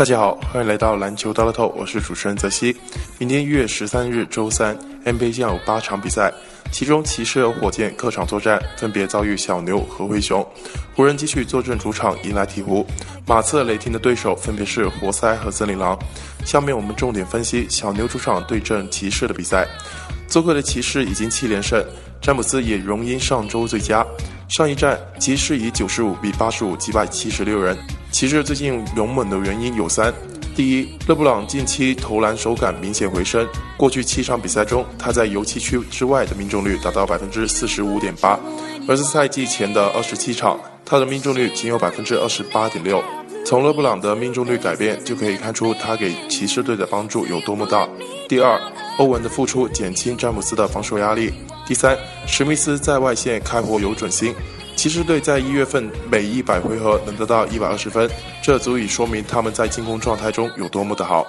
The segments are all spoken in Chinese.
大家好，欢迎来到篮球大乐透，我是主持人泽西。明天一月十三日周三，NBA 将有八场比赛，其中骑士和火箭客场作战，分别遭遇小牛和灰熊；湖人继续坐镇主场迎来鹈鹕；马刺、雷霆的对手分别是活塞和森林狼。下面我们重点分析小牛主场对阵骑士的比赛。做客的骑士已经七连胜，詹姆斯也荣膺上周最佳。上一战，骑士以九十五比八十五击败七十六人。骑士最近勇猛的原因有三：第一，勒布朗近期投篮手感明显回升，过去七场比赛中，他在油漆区之外的命中率达到百分之四十五点八，而在赛季前的二十七场，他的命中率仅有百分之二十八点六。从勒布朗的命中率改变就可以看出他给骑士队的帮助有多么大。第二，欧文的复出减轻詹姆斯的防守压力。第三，史密斯在外线开火有准心。骑士队在一月份每一百回合能得到一百二十分，这足以说明他们在进攻状态中有多么的好。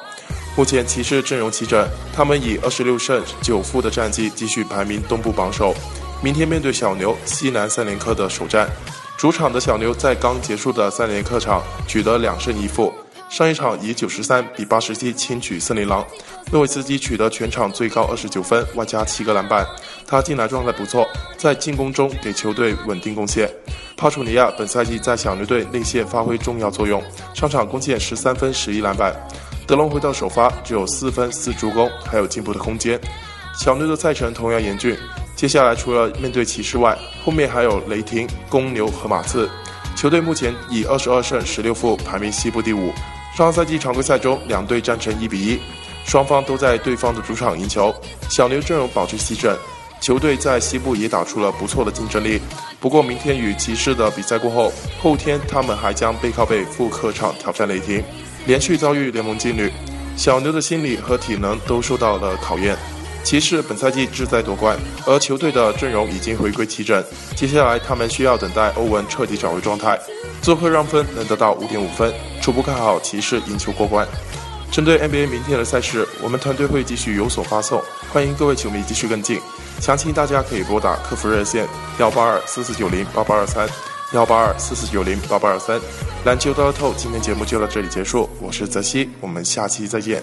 目前骑士阵容齐整，他们以二十六胜九负的战绩继续排名东部榜首。明天面对小牛，西南三连客的首战，主场的小牛在刚结束的三连客场取得两胜一负。上一场以九十三比八十七轻取森林狼，诺维斯基取得全场最高二十九分，外加七个篮板。他近来状态不错，在进攻中给球队稳定贡献。帕楚尼亚本赛季在小牛队内线发挥重要作用，上场贡献十三分十一篮板。德隆回到首发只有四分四助攻，还有进步的空间。小牛的赛程同样严峻，接下来除了面对骑士外，后面还有雷霆、公牛和马刺。球队目前以二十二胜十六负排名西部第五。上赛季常规赛中，两队战成一比一，双方都在对方的主场赢球。小牛阵容保持齐整，球队在西部也打出了不错的竞争力。不过，明天与骑士的比赛过后，后天他们还将背靠背赴客场挑战雷霆，连续遭遇联盟劲旅，小牛的心理和体能都受到了考验。骑士本赛季志在夺冠，而球队的阵容已经回归齐整，接下来他们需要等待欧文彻底找回状态。做客让分能得到五点五分。初步看好骑士赢球过关。针对 NBA 明天的赛事，我们团队会继续有所发送，欢迎各位球迷继续跟进。详情大家可以拨打客服热线幺八二四四九零八八二三幺八二四四九零八八二三。篮球大透，今天节目就到这里结束，我是泽西，我们下期再见。